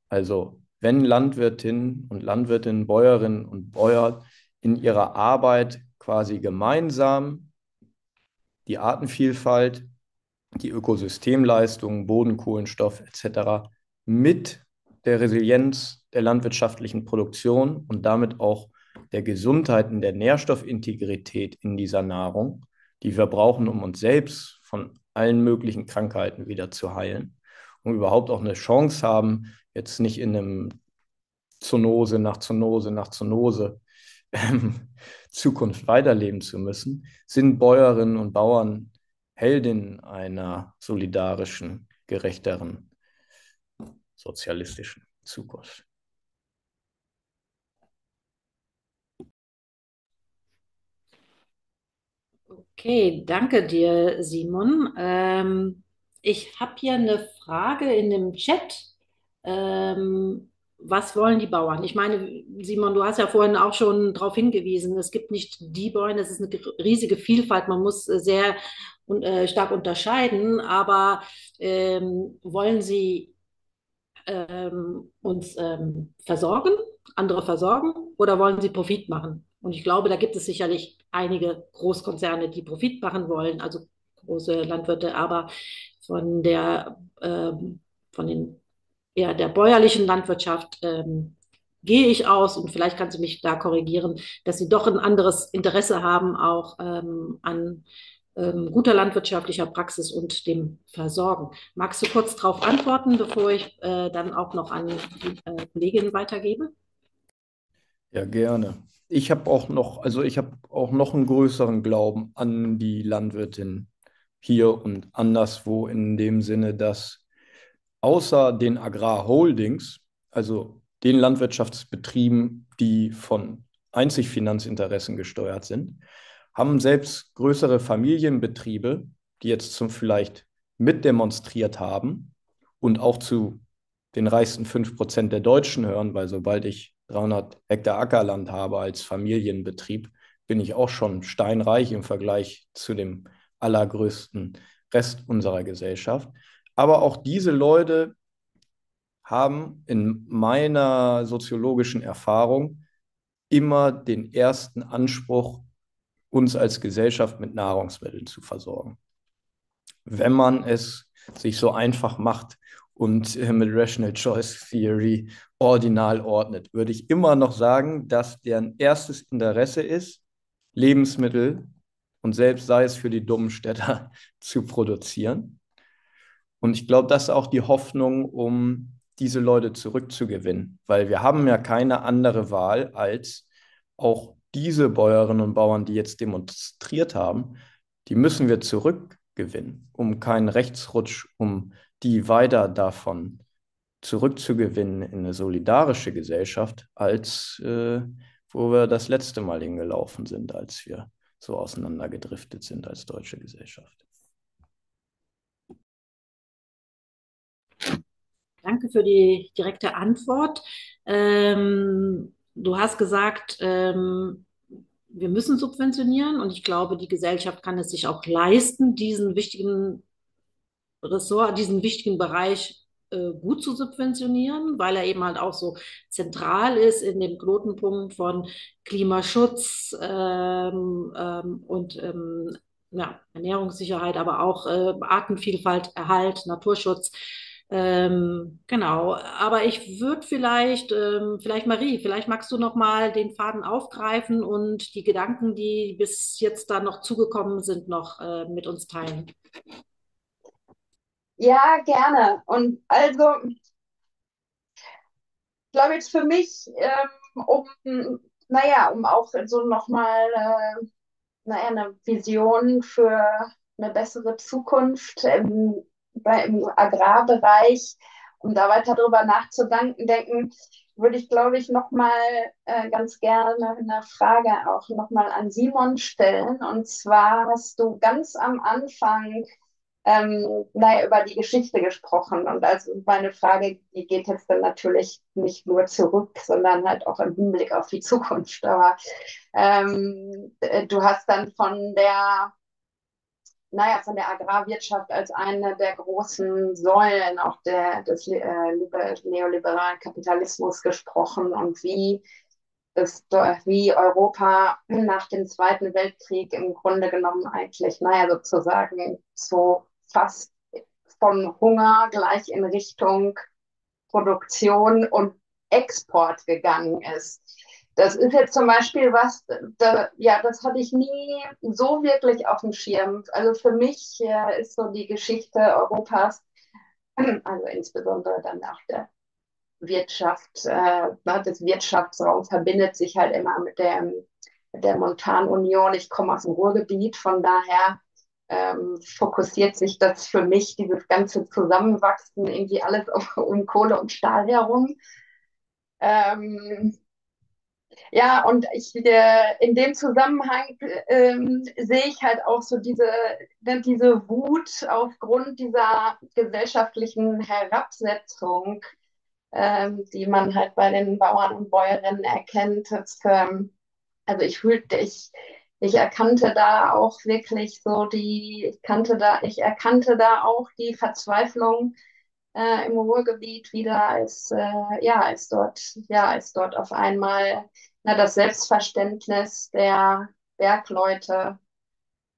Also wenn Landwirtinnen und Landwirtinnen, Bäuerinnen und Bäuer in ihrer Arbeit quasi gemeinsam die Artenvielfalt, die Ökosystemleistungen, Boden, Kohlenstoff etc. mit der Resilienz der landwirtschaftlichen Produktion und damit auch der Gesundheit und der Nährstoffintegrität in dieser Nahrung, die wir brauchen, um uns selbst von allen möglichen Krankheiten wieder zu heilen, um überhaupt auch eine Chance haben, jetzt nicht in einem Zoonose nach Zoonose nach Zoonose ähm, Zukunft weiterleben zu müssen, sind Bäuerinnen und Bauern Heldinnen einer solidarischen, gerechteren sozialistischen Zukunft. Okay, danke dir, Simon. Ähm, ich habe hier eine Frage in dem Chat. Ähm, was wollen die Bauern? Ich meine, Simon, du hast ja vorhin auch schon darauf hingewiesen, es gibt nicht die Bäume, es ist eine riesige Vielfalt, man muss äh, sehr äh, stark unterscheiden, aber ähm, wollen sie ähm, uns ähm, versorgen, andere versorgen oder wollen sie Profit machen? Und ich glaube, da gibt es sicherlich einige Großkonzerne, die Profit machen wollen, also große Landwirte, aber von der, ähm, von den, ja, der bäuerlichen Landwirtschaft ähm, gehe ich aus und vielleicht kannst du mich da korrigieren, dass sie doch ein anderes Interesse haben, auch ähm, an ähm, guter landwirtschaftlicher Praxis und dem Versorgen. Magst du kurz darauf antworten, bevor ich äh, dann auch noch an die äh, Kollegin weitergebe? Ja, gerne. Ich habe auch noch, also ich habe auch noch einen größeren Glauben an die Landwirtin hier und anderswo in dem Sinne, dass außer den Agrarholdings, also den Landwirtschaftsbetrieben, die von einzig Finanzinteressen gesteuert sind, haben selbst größere Familienbetriebe, die jetzt zum vielleicht mitdemonstriert haben und auch zu den reichsten 5% der Deutschen hören, weil sobald ich 300 Hektar Ackerland habe als Familienbetrieb, bin ich auch schon steinreich im Vergleich zu dem allergrößten Rest unserer Gesellschaft. Aber auch diese Leute haben in meiner soziologischen Erfahrung immer den ersten Anspruch, uns als Gesellschaft mit Nahrungsmitteln zu versorgen. Wenn man es sich so einfach macht und äh, mit Rational Choice Theory ordinal ordnet, würde ich immer noch sagen, dass deren erstes Interesse ist, Lebensmittel und selbst sei es für die dummen Städter zu produzieren. Und ich glaube, das ist auch die Hoffnung, um diese Leute zurückzugewinnen, weil wir haben ja keine andere Wahl, als auch diese Bäuerinnen und Bauern, die jetzt demonstriert haben, die müssen wir zurückgewinnen, um keinen Rechtsrutsch, um die weiter davon zurückzugewinnen in eine solidarische Gesellschaft, als äh, wo wir das letzte Mal hingelaufen sind, als wir so auseinandergedriftet sind als deutsche Gesellschaft. Danke für die direkte Antwort. Ähm, du hast gesagt, ähm, wir müssen subventionieren und ich glaube, die Gesellschaft kann es sich auch leisten, diesen wichtigen Ressort, diesen wichtigen Bereich äh, gut zu subventionieren, weil er eben halt auch so zentral ist in dem Knotenpunkt von Klimaschutz ähm, ähm, und ähm, ja, Ernährungssicherheit, aber auch äh, Artenvielfalt, Erhalt, Naturschutz. Ähm, genau, aber ich würde vielleicht, ähm, vielleicht Marie, vielleicht magst du noch mal den Faden aufgreifen und die Gedanken, die bis jetzt da noch zugekommen sind, noch äh, mit uns teilen. Ja, gerne. Und also, ich glaube jetzt für mich, ähm, um, naja, um auch so nochmal, äh, naja, eine Vision für eine bessere Zukunft ähm, im Agrarbereich, um da weiter drüber nachzudenken, denken, würde ich, glaube ich, nochmal äh, ganz gerne eine Frage auch nochmal an Simon stellen. Und zwar hast du ganz am Anfang ähm, naja, über die Geschichte gesprochen. Und also meine Frage, die geht jetzt dann natürlich nicht nur zurück, sondern halt auch im Hinblick auf die Zukunft. Aber ähm, du hast dann von der naja, von der Agrarwirtschaft als eine der großen Säulen auch der, des äh, neoliberalen Kapitalismus gesprochen und wie, das, wie Europa nach dem Zweiten Weltkrieg im Grunde genommen eigentlich, naja, sozusagen so fast von Hunger gleich in Richtung Produktion und Export gegangen ist. Das ist jetzt zum Beispiel was, da, ja, das hatte ich nie so wirklich auf dem Schirm. Also für mich ja, ist so die Geschichte Europas, also insbesondere dann auch der Wirtschaft, äh, des Wirtschaftsraums verbindet sich halt immer mit der, der Montanunion. Ich komme aus dem Ruhrgebiet, von daher ähm, fokussiert sich das für mich, dieses ganze Zusammenwachsen, irgendwie alles um Kohle und Stahl herum. Ähm, Ja, und ich, äh, in dem Zusammenhang ähm, sehe ich halt auch so diese, ne, diese Wut aufgrund dieser gesellschaftlichen Herabsetzung, ähm, die man halt bei den Bauern und Bäuerinnen erkennt. Das, ähm, also ich fühlte, ich, ich erkannte da auch wirklich so die, ich kannte da, ich erkannte da auch die Verzweiflung äh, im Ruhrgebiet wieder, als, äh, ja, als dort, ja, als dort auf einmal na, das Selbstverständnis der Bergleute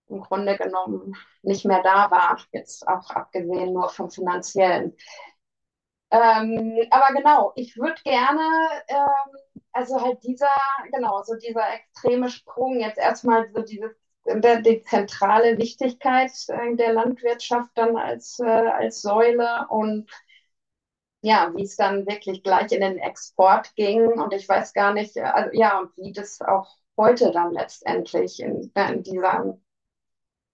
im Grunde genommen nicht mehr da war, jetzt auch abgesehen nur vom finanziellen. Ähm, aber genau, ich würde gerne, ähm, also halt dieser, genau, so dieser extreme Sprung, jetzt erstmal so dieses, die zentrale Wichtigkeit äh, der Landwirtschaft dann als, äh, als Säule und ja, wie es dann wirklich gleich in den Export ging und ich weiß gar nicht, also ja, und wie das auch heute dann letztendlich in, äh, in dieser,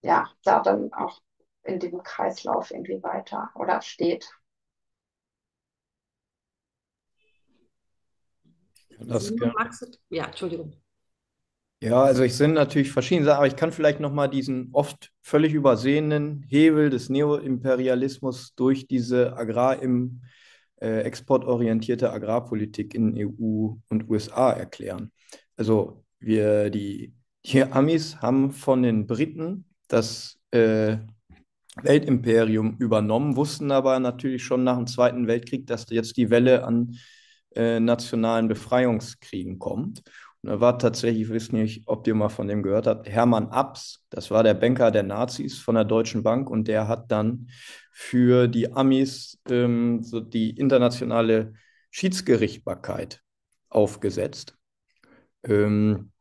ja, da dann auch in diesem Kreislauf irgendwie weiter oder steht. Das ja, Entschuldigung. Ja, also es sind natürlich verschiedene Sachen, aber ich kann vielleicht nochmal diesen oft völlig übersehenen Hebel des Neoimperialismus durch diese Agrar im äh, exportorientierte Agrarpolitik in EU und USA erklären. Also wir, die, die Amis haben von den Briten das äh, Weltimperium übernommen, wussten aber natürlich schon nach dem Zweiten Weltkrieg, dass jetzt die Welle an äh, nationalen Befreiungskriegen kommt. Da war tatsächlich, ich weiß nicht, ob ihr mal von dem gehört habt, Hermann Abs, das war der Banker der Nazis von der Deutschen Bank und der hat dann für die Amis ähm, so die internationale Schiedsgerichtbarkeit aufgesetzt, ähm,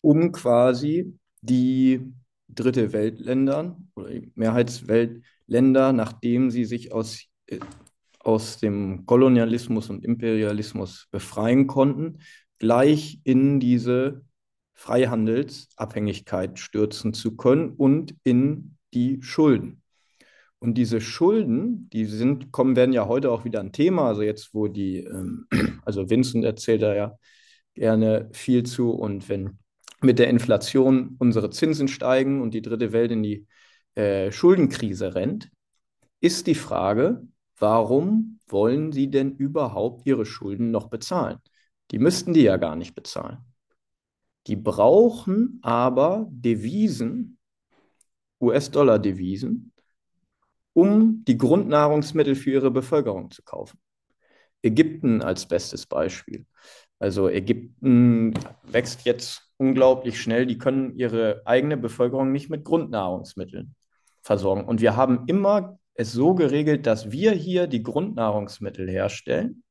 um quasi die dritte Weltländer oder Mehrheitsweltländer, nachdem sie sich aus äh, aus dem Kolonialismus und Imperialismus befreien konnten, gleich in diese Freihandelsabhängigkeit stürzen zu können und in die Schulden. Und diese Schulden, die sind, kommen, werden ja heute auch wieder ein Thema. Also jetzt, wo die, ähm, also Vincent erzählt da ja gerne viel zu. Und wenn mit der Inflation unsere Zinsen steigen und die dritte Welt in die äh, Schuldenkrise rennt, ist die Frage, warum wollen sie denn überhaupt ihre Schulden noch bezahlen? Die müssten die ja gar nicht bezahlen. Die brauchen aber Devisen, US-Dollar-Devisen, um die Grundnahrungsmittel für ihre Bevölkerung zu kaufen. Ägypten als bestes Beispiel. Also Ägypten wächst jetzt unglaublich schnell. Die können ihre eigene Bevölkerung nicht mit Grundnahrungsmitteln versorgen. Und wir haben immer es so geregelt, dass wir hier die Grundnahrungsmittel herstellen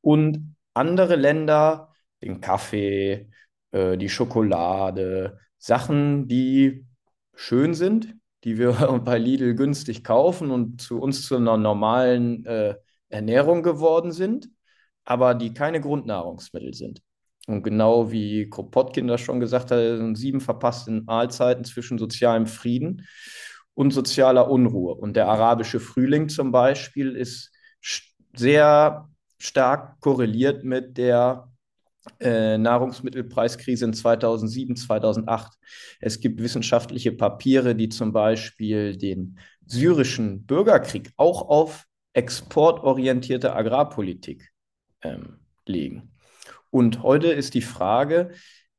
und andere Länder den Kaffee, äh, die Schokolade, Sachen, die schön sind, die wir bei Lidl günstig kaufen und zu uns zu einer normalen äh, Ernährung geworden sind, aber die keine Grundnahrungsmittel sind. Und genau wie Kropotkin das schon gesagt hat, sind sieben verpasste Mahlzeiten zwischen sozialem Frieden und sozialer Unruhe. Und der arabische Frühling zum Beispiel ist sehr stark korreliert mit der äh, Nahrungsmittelpreiskrise in 2007, 2008. Es gibt wissenschaftliche Papiere, die zum Beispiel den syrischen Bürgerkrieg auch auf exportorientierte Agrarpolitik ähm, legen. Und heute ist die Frage,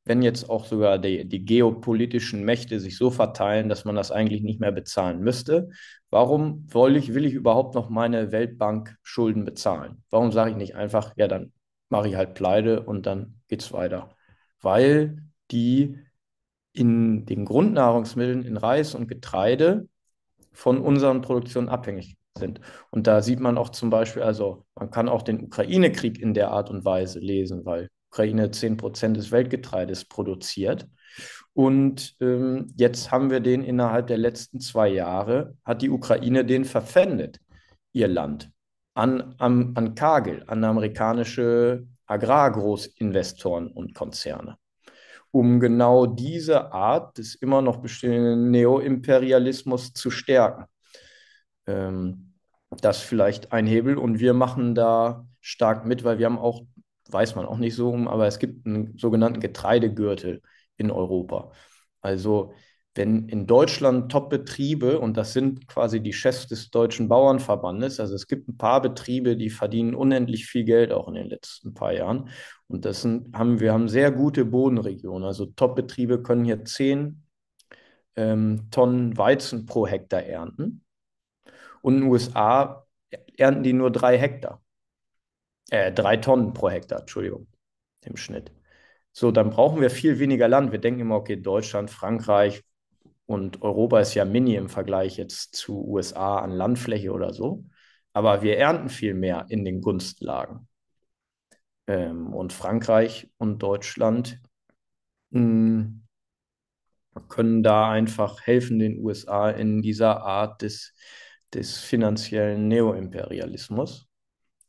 wenn jetzt auch sogar die, die geopolitischen Mächte sich so verteilen, dass man das eigentlich nicht mehr bezahlen müsste, warum will ich, will ich überhaupt noch meine Weltbank-Schulden bezahlen? Warum sage ich nicht einfach, ja, dann mache ich halt Pleite und dann geht es weiter? Weil die in den Grundnahrungsmitteln in Reis und Getreide von unseren Produktionen abhängig sind. Und da sieht man auch zum Beispiel, also man kann auch den Ukraine-Krieg in der Art und Weise lesen, weil Ukraine 10% des Weltgetreides produziert. Und ähm, jetzt haben wir den innerhalb der letzten zwei Jahre, hat die Ukraine den verpfändet, ihr Land, an, an, an Kagel, an amerikanische Agrargroßinvestoren und Konzerne, um genau diese Art des immer noch bestehenden Neoimperialismus zu stärken. Ähm, das vielleicht ein Hebel und wir machen da stark mit, weil wir haben auch weiß man auch nicht so, aber es gibt einen sogenannten Getreidegürtel in Europa. Also wenn in Deutschland Top-Betriebe, und das sind quasi die Chefs des Deutschen Bauernverbandes, also es gibt ein paar Betriebe, die verdienen unendlich viel Geld auch in den letzten paar Jahren. Und das sind, haben, wir haben sehr gute Bodenregionen. Also Top-Betriebe können hier 10 ähm, Tonnen Weizen pro Hektar ernten. Und in den USA ernten die nur drei Hektar. Äh, drei Tonnen pro Hektar, Entschuldigung, im Schnitt. So, dann brauchen wir viel weniger Land. Wir denken immer, okay, Deutschland, Frankreich und Europa ist ja mini im Vergleich jetzt zu USA an Landfläche oder so. Aber wir ernten viel mehr in den Gunstlagen. Ähm, und Frankreich und Deutschland mh, hm, können da einfach helfen den USA in dieser Art des, des finanziellen Neoimperialismus,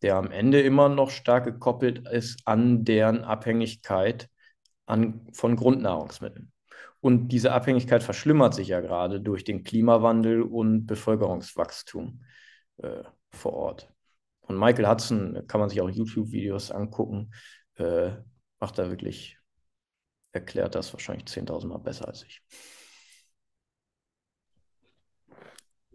der am Ende immer noch stark gekoppelt ist an deren Abhängigkeit an, von Grundnahrungsmitteln. Und diese Abhängigkeit verschlimmert sich ja gerade durch den Klimawandel und Bevölkerungswachstum äh, vor Ort. Und Michael Hudson, kann man sich auch YouTube-Videos angucken, äh, macht da wirklich erklärt das wahrscheinlich 10.000 Mal besser als ich.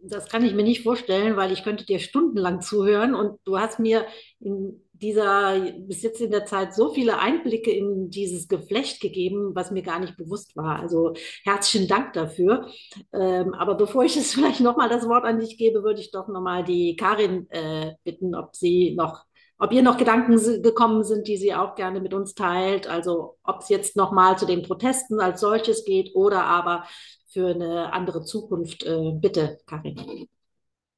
Das kann ich mir nicht vorstellen, weil ich könnte dir stundenlang zuhören und du hast mir in dieser, bis jetzt in der Zeit so viele Einblicke in dieses Geflecht gegeben, was mir gar nicht bewusst war. Also herzlichen Dank dafür. Ähm, aber bevor ich jetzt vielleicht nochmal das Wort an dich gebe, würde ich doch nochmal die Karin äh, bitten, ob sie noch ob ihr noch Gedanken gekommen sind, die sie auch gerne mit uns teilt. Also ob es jetzt nochmal zu den Protesten als solches geht oder aber für eine andere Zukunft. Äh, bitte, Karin.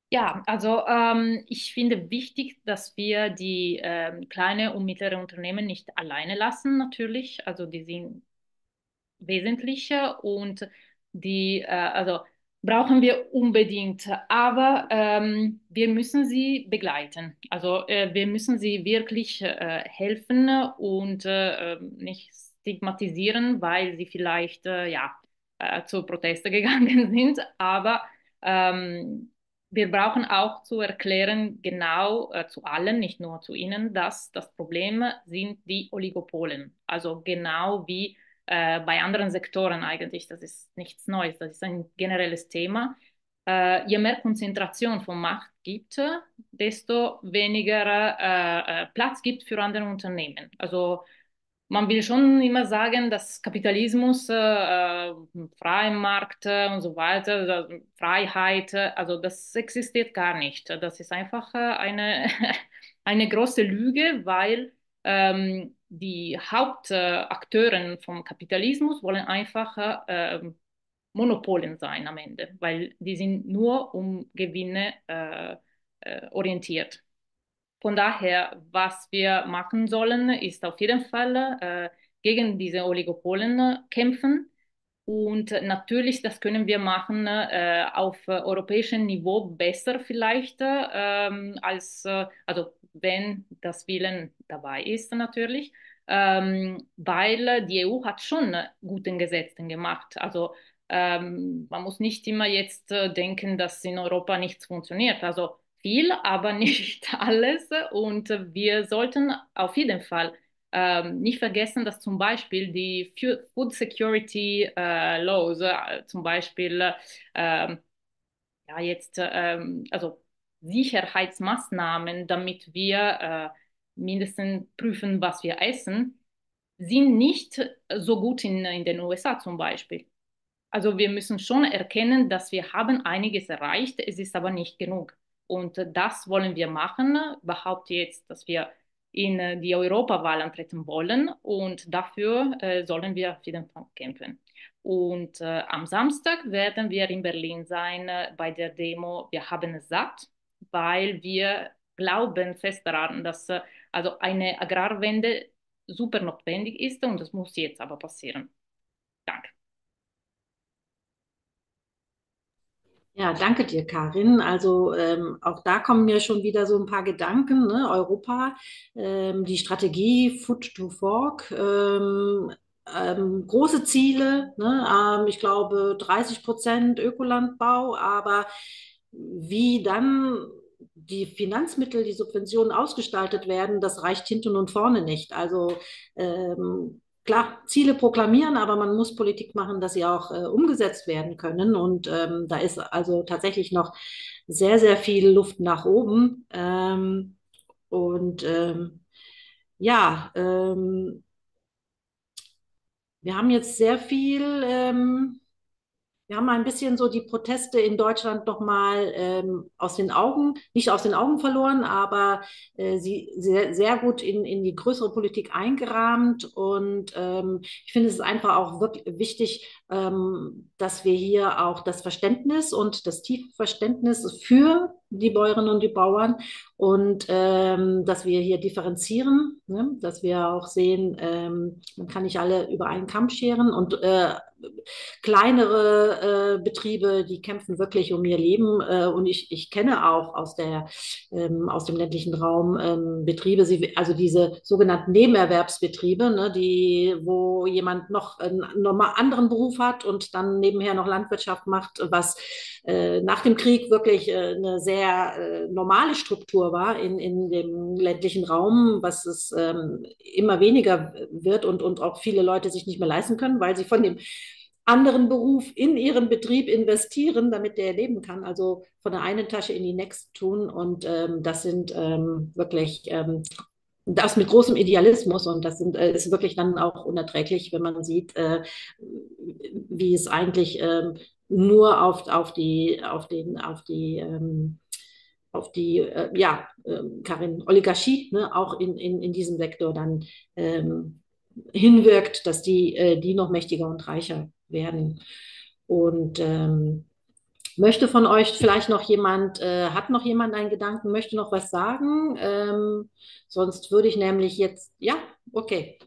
Ja, also ähm, ich finde wichtig, dass wir die ähm, kleine und mittlere Unternehmen nicht alleine lassen, natürlich. Also die sind wesentlicher und die, äh, also brauchen wir unbedingt, aber ähm, wir müssen sie begleiten. Also äh, wir müssen sie wirklich äh, helfen und äh, nicht stigmatisieren, weil sie vielleicht äh, ja äh, zu Proteste gegangen sind. Aber ähm, wir brauchen auch zu erklären, genau äh, zu allen, nicht nur zu Ihnen, dass das Problem sind die Oligopolen. Also genau wie äh, bei anderen Sektoren eigentlich. Das ist nichts Neues, das ist ein generelles Thema. Äh, je mehr Konzentration von Macht gibt, desto weniger äh, äh, Platz gibt für andere Unternehmen. Also man will schon immer sagen, dass Kapitalismus, äh, äh freier Markt und so weiter, Freiheit, also das existiert gar nicht. Das ist einfach eine, eine große Lüge, weil ähm, die Hauptakteure vom Kapitalismus wollen einfach äh, Monopolen sein am Ende, weil die sind nur um Gewinne äh, äh, orientiert. Von daher, was wir machen sollen, ist auf jeden Fall äh, gegen diese Oligopolen kämpfen. Und natürlich, das können wir machen äh, auf europäischem Niveau besser vielleicht ähm, als, äh, also wenn das Willen dabei ist natürlich, ähm, weil die EU hat schon guten Gesetzen gemacht. Also ähm, man muss nicht immer jetzt äh, denken, dass in Europa nichts funktioniert. Also viel, aber nicht alles. Und wir sollten auf jeden Fall ähm, nicht vergessen, dass zum Beispiel die Food Security äh, Laws, äh, zum Beispiel äh, ja jetzt, ähm, also Sicherheitsmaßnahmen, damit wir äh, mindestens prüfen, was wir essen, sind nicht so gut in, in den USA zum Beispiel. Also wir müssen schon erkennen, dass wir haben einiges erreicht, es ist aber nicht genug. Und das wollen wir machen. Behaupte jetzt, dass wir in die Europawahl antreten wollen und dafür äh, sollen wir auf jeden Fall kämpfen. Und äh, am Samstag werden wir in Berlin sein äh, bei der Demo Wir haben es satt weil wir glauben fest daran, dass äh, also eine Agrarwende super notwendig ist und das muss jetzt aber passieren. Danke. Ja, danke dir, Karin. Also ähm, auch da kommen mir schon wieder so ein paar Gedanken. Ne? Europa, ähm, die Strategie Food to Fork, ähm, ähm große Ziele. Ne? Ähm, ich glaube 30 Prozent Ökolandbau, aber wie dann die Finanzmittel, die Subventionen ausgestaltet werden, das reicht hinten und vorne nicht. Also ähm, klar, Ziele proklamieren, aber man muss Politik machen, dass sie auch äh, umgesetzt werden können. Und ähm, da ist also tatsächlich noch sehr, sehr viel Luft nach oben. Ähm, und ähm, ja, ähm, wir haben jetzt sehr viel ähm, wir haben ein bisschen so die Proteste in Deutschland noch mal ähm, aus den Augen, nicht aus den Augen verloren, aber äh, sie sehr, sehr gut in, in die größere Politik eingerahmt. Und ähm, ich finde, es ist einfach auch wirklich wichtig, dass wir hier auch das Verständnis und das tiefe Verständnis für die Bäuerinnen und die Bauern und ähm, dass wir hier differenzieren, ne? dass wir auch sehen, ähm, man kann nicht alle über einen Kamm scheren und äh, kleinere äh, Betriebe, die kämpfen wirklich um ihr Leben äh, und ich, ich kenne auch aus, der, ähm, aus dem ländlichen Raum ähm, Betriebe, also diese sogenannten Nebenerwerbsbetriebe, ne, die, wo jemand noch einen normal anderen Beruf hat und dann nebenher noch Landwirtschaft macht, was äh, nach dem Krieg wirklich äh, eine sehr äh, normale Struktur war in, in dem ländlichen Raum, was es ähm, immer weniger wird und, und auch viele Leute sich nicht mehr leisten können, weil sie von dem anderen Beruf in ihren Betrieb investieren, damit der leben kann. Also von der einen Tasche in die nächste tun. Und ähm, das sind ähm, wirklich ähm, das mit großem Idealismus und das sind, äh, ist wirklich dann auch unerträglich, wenn man sieht, äh, wie es eigentlich äh, nur auf, auf die, auf den, auf die, ähm, auf die, äh, ja, ähm, Karin, Oligarchie, ne, auch in, in, in diesem Sektor dann ähm, hinwirkt, dass die, äh, die noch mächtiger und reicher werden. Und ähm, möchte von euch vielleicht noch jemand, äh, hat noch jemand einen Gedanken, möchte noch was sagen? Ähm, sonst würde ich nämlich jetzt, ja, okay.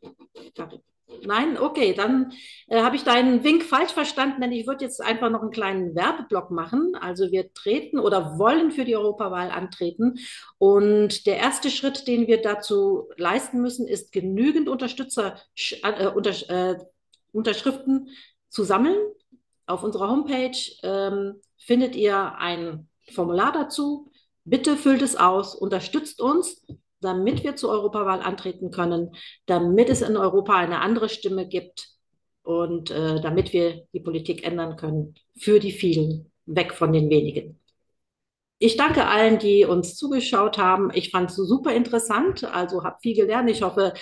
Nein, okay, dann äh, habe ich deinen Wink falsch verstanden, denn ich würde jetzt einfach noch einen kleinen Werbeblock machen. Also wir treten oder wollen für die Europawahl antreten. Und der erste Schritt, den wir dazu leisten müssen, ist genügend Unterstützer, äh, unter, äh, Unterschriften zu sammeln. Auf unserer Homepage ähm, findet ihr ein Formular dazu. Bitte füllt es aus, unterstützt uns damit wir zur Europawahl antreten können, damit es in Europa eine andere Stimme gibt und äh, damit wir die Politik ändern können für die vielen, weg von den wenigen. Ich danke allen, die uns zugeschaut haben. Ich fand es super interessant, also habe viel gelernt. Ich hoffe,